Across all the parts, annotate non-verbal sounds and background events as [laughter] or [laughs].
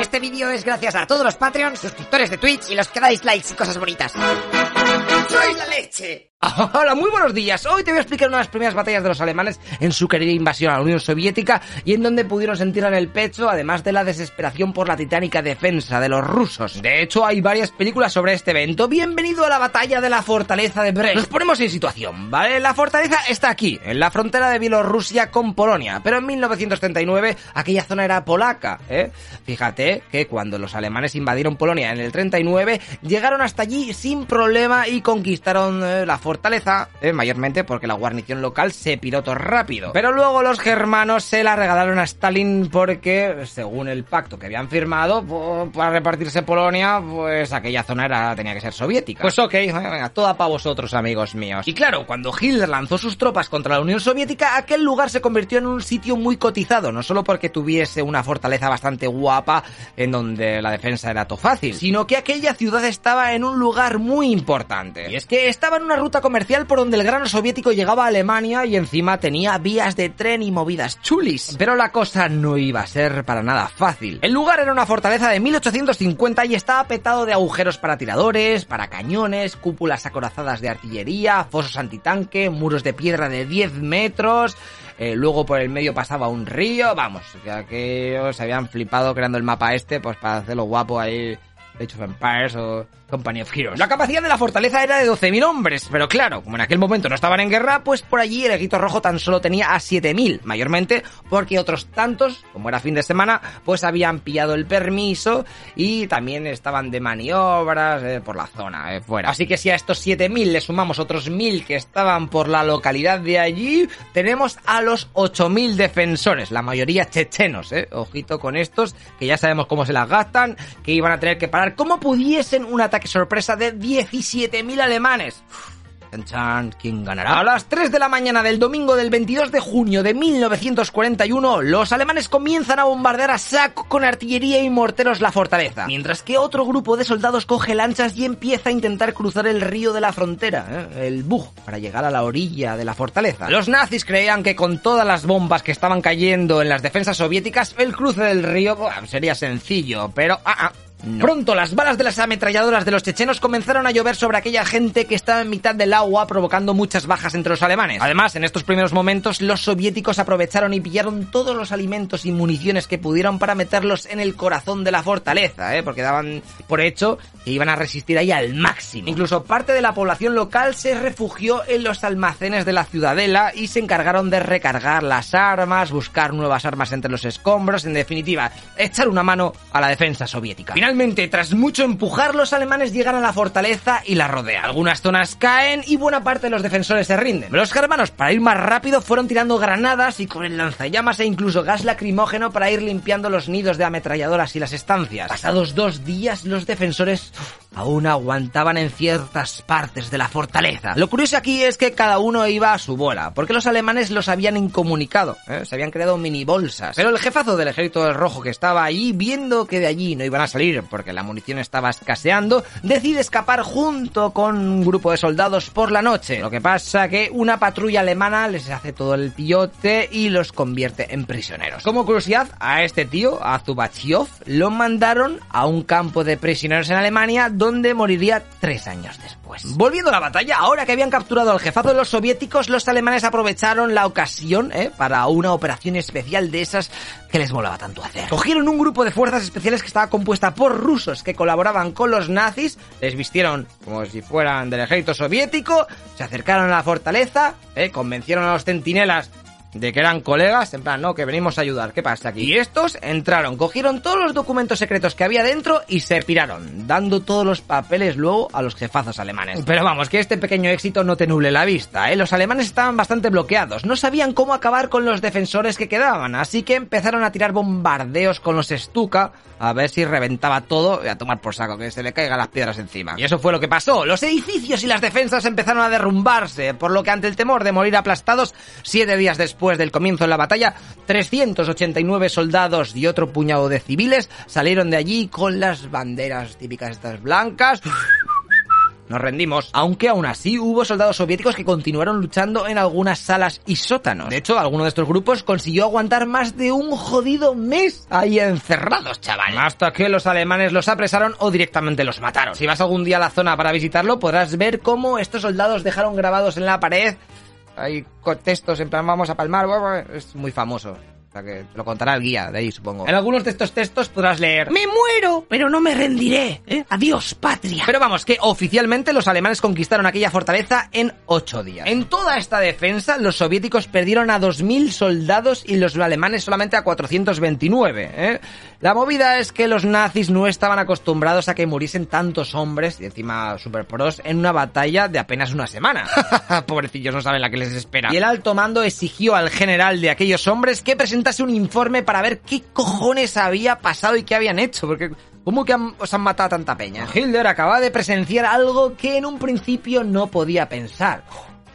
Este vídeo es gracias a todos los Patreons, suscriptores de Twitch y los que dais likes y cosas bonitas. [laughs] Hola, muy buenos días. Hoy te voy a explicar una de las primeras batallas de los alemanes en su querida invasión a la Unión Soviética y en donde pudieron sentir en el pecho, además de la desesperación por la titánica defensa de los rusos. De hecho, hay varias películas sobre este evento. Bienvenido a la batalla de la fortaleza de Brest. Nos ponemos en situación, ¿vale? La fortaleza está aquí, en la frontera de Bielorrusia con Polonia, pero en 1939 aquella zona era polaca, ¿eh? Fíjate que cuando los alemanes invadieron Polonia en el 39, llegaron hasta allí sin problema y conquistaron eh, la fortaleza, eh, mayormente porque la guarnición local se pirotó rápido. Pero luego los germanos se la regalaron a Stalin porque, según el pacto que habían firmado, para repartirse Polonia, pues aquella zona era, tenía que ser soviética. Pues ok, venga, toda para vosotros, amigos míos. Y claro, cuando Hitler lanzó sus tropas contra la Unión Soviética, aquel lugar se convirtió en un sitio muy cotizado, no solo porque tuviese una fortaleza bastante guapa en donde la defensa era todo fácil, sino que aquella ciudad estaba en un lugar muy importante. Y es que estaba en una ruta comercial por donde el grano soviético llegaba a Alemania y encima tenía vías de tren y movidas chulis. Pero la cosa no iba a ser para nada fácil. El lugar era una fortaleza de 1850 y estaba petado de agujeros para tiradores, para cañones, cúpulas acorazadas de artillería, fosos antitanque, muros de piedra de 10 metros. Eh, luego por el medio pasaba un río, vamos, ya que se habían flipado creando el mapa este, pues para hacerlo guapo ahí, Age of Empires o Company of Heroes. La capacidad de la fortaleza era de 12.000 hombres, pero claro, como en aquel momento no estaban en guerra, pues por allí el Eguito Rojo tan solo tenía a 7.000, mayormente porque otros tantos, como era fin de semana, pues habían pillado el permiso y también estaban de maniobras eh, por la zona, eh, fuera. Así que si a estos 7.000 le sumamos otros 1.000 que estaban por la localidad de allí, tenemos a los 8.000 defensores, la mayoría chechenos, eh. Ojito con estos, que ya sabemos cómo se las gastan, que iban a tener que parar como pudiesen un ataque sorpresa de 17.000 alemanes. ¿Quién ganará? A las 3 de la mañana del domingo del 22 de junio de 1941, los alemanes comienzan a bombardear a saco con artillería y morteros la fortaleza, mientras que otro grupo de soldados coge lanchas y empieza a intentar cruzar el río de la frontera, ¿eh? el Bug, para llegar a la orilla de la fortaleza. Los nazis creían que con todas las bombas que estaban cayendo en las defensas soviéticas, el cruce del río sería sencillo, pero ah, ah, Pronto las balas de las ametralladoras de los chechenos comenzaron a llover sobre aquella gente que estaba en mitad del agua provocando muchas bajas entre los alemanes. Además, en estos primeros momentos los soviéticos aprovecharon y pillaron todos los alimentos y municiones que pudieron para meterlos en el corazón de la fortaleza, ¿eh? porque daban por hecho que iban a resistir ahí al máximo. Incluso parte de la población local se refugió en los almacenes de la ciudadela y se encargaron de recargar las armas, buscar nuevas armas entre los escombros, en definitiva, echar una mano a la defensa soviética. Finalmente, tras mucho empujar, los alemanes llegan a la fortaleza y la rodean. Algunas zonas caen y buena parte de los defensores se rinden. Los germanos, para ir más rápido, fueron tirando granadas y con el lanzallamas e incluso gas lacrimógeno para ir limpiando los nidos de ametralladoras y las estancias. Pasados dos días, los defensores aún aguantaban en ciertas partes de la fortaleza. Lo curioso aquí es que cada uno iba a su bola, porque los alemanes los habían incomunicado, ¿eh? se habían creado mini bolsas. Pero el jefazo del ejército del rojo que estaba allí, viendo que de allí no iban a salir porque la munición estaba escaseando, decide escapar junto con un grupo de soldados por la noche. Lo que pasa que una patrulla alemana les hace todo el pillote y los convierte en prisioneros. Como curiosidad, a este tío, a Zubachiov, lo mandaron a un campo de prisioneros en Alemania moriría tres años después. Volviendo a la batalla, ahora que habían capturado al jefazo de los soviéticos, los alemanes aprovecharon la ocasión ¿eh? para una operación especial de esas que les molaba tanto hacer. Cogieron un grupo de fuerzas especiales que estaba compuesta por rusos que colaboraban con los nazis, les vistieron como si fueran del ejército soviético, se acercaron a la fortaleza, ¿eh? convencieron a los centinelas de que eran colegas, en plan, no, que venimos a ayudar, ¿qué pasa aquí? Y estos entraron, cogieron todos los documentos secretos que había dentro y se piraron, dando todos los papeles luego a los jefazos alemanes. Pero vamos, que este pequeño éxito no te nuble la vista, ¿eh? Los alemanes estaban bastante bloqueados, no sabían cómo acabar con los defensores que quedaban, así que empezaron a tirar bombardeos con los Stuka, a ver si reventaba todo y a tomar por saco, que se le caigan las piedras encima. Y eso fue lo que pasó, los edificios y las defensas empezaron a derrumbarse, por lo que ante el temor de morir aplastados, siete días después del comienzo de la batalla, 389 soldados y otro puñado de civiles salieron de allí con las banderas típicas estas blancas nos rendimos, aunque aún así hubo soldados soviéticos que continuaron luchando en algunas salas y sótanos. De hecho, alguno de estos grupos consiguió aguantar más de un jodido mes ahí encerrados, chaval. Hasta que los alemanes los apresaron o directamente los mataron. Si vas algún día a la zona para visitarlo, podrás ver cómo estos soldados dejaron grabados en la pared hay textos en plan vamos a palmar, es muy famoso. Sea que te lo contará el guía de ahí, supongo. En algunos de estos textos podrás leer Me muero, pero no me rendiré. ¿eh? Adiós, patria. Pero vamos, que oficialmente los alemanes conquistaron aquella fortaleza en ocho días. En toda esta defensa, los soviéticos perdieron a 2.000 soldados y los alemanes solamente a 429. ¿eh? La movida es que los nazis no estaban acostumbrados a que muriesen tantos hombres, y encima super pros, en una batalla de apenas una semana. [laughs] Pobrecillos, no saben la que les espera. Y el alto mando exigió al general de aquellos hombres que presentara un informe para ver qué cojones había pasado y qué habían hecho, porque ¿cómo que os han matado a tanta peña? Hitler acaba de presenciar algo que en un principio no podía pensar.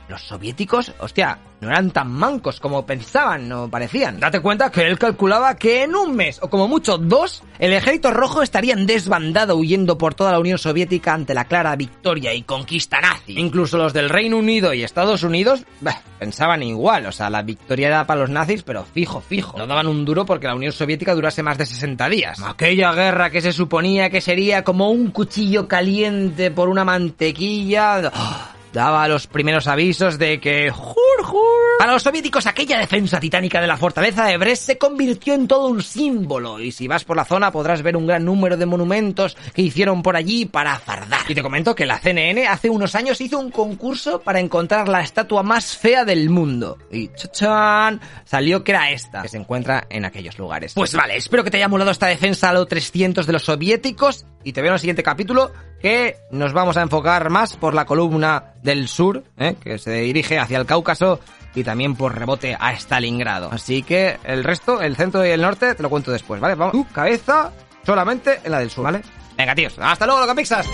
Los soviéticos, hostia, no eran tan mancos como pensaban o parecían. Date cuenta que él calculaba que en un mes, o como mucho dos, el ejército rojo estarían desbandado huyendo por toda la Unión Soviética ante la clara victoria y conquista nazi. Incluso los del Reino Unido y Estados Unidos pensaban igual, o sea, la victoria era para los nazis, pero fijo, fijo. No daban un duro porque la Unión Soviética durase más de 60 días. Aquella guerra que se suponía que sería como un cuchillo caliente por una mantequilla daba los primeros avisos de que... ¡Jur, jur! Para los soviéticos aquella defensa titánica de la fortaleza de Brest se convirtió en todo un símbolo y si vas por la zona podrás ver un gran número de monumentos que hicieron por allí para fardar. Y te comento que la CNN hace unos años hizo un concurso para encontrar la estatua más fea del mundo. Y chachan, salió que era esta, que se encuentra en aquellos lugares. Pues vale, espero que te haya molado esta defensa a los 300 de los soviéticos y te veo en el siguiente capítulo que nos vamos a enfocar más por la columna del sur, ¿eh? que se dirige hacia el Cáucaso y también por rebote a Stalingrado. Así que el resto, el centro y el norte, te lo cuento después, ¿vale? Vamos, cabeza solamente en la del sur, ¿vale? Venga, tíos, hasta luego, lo que pixas.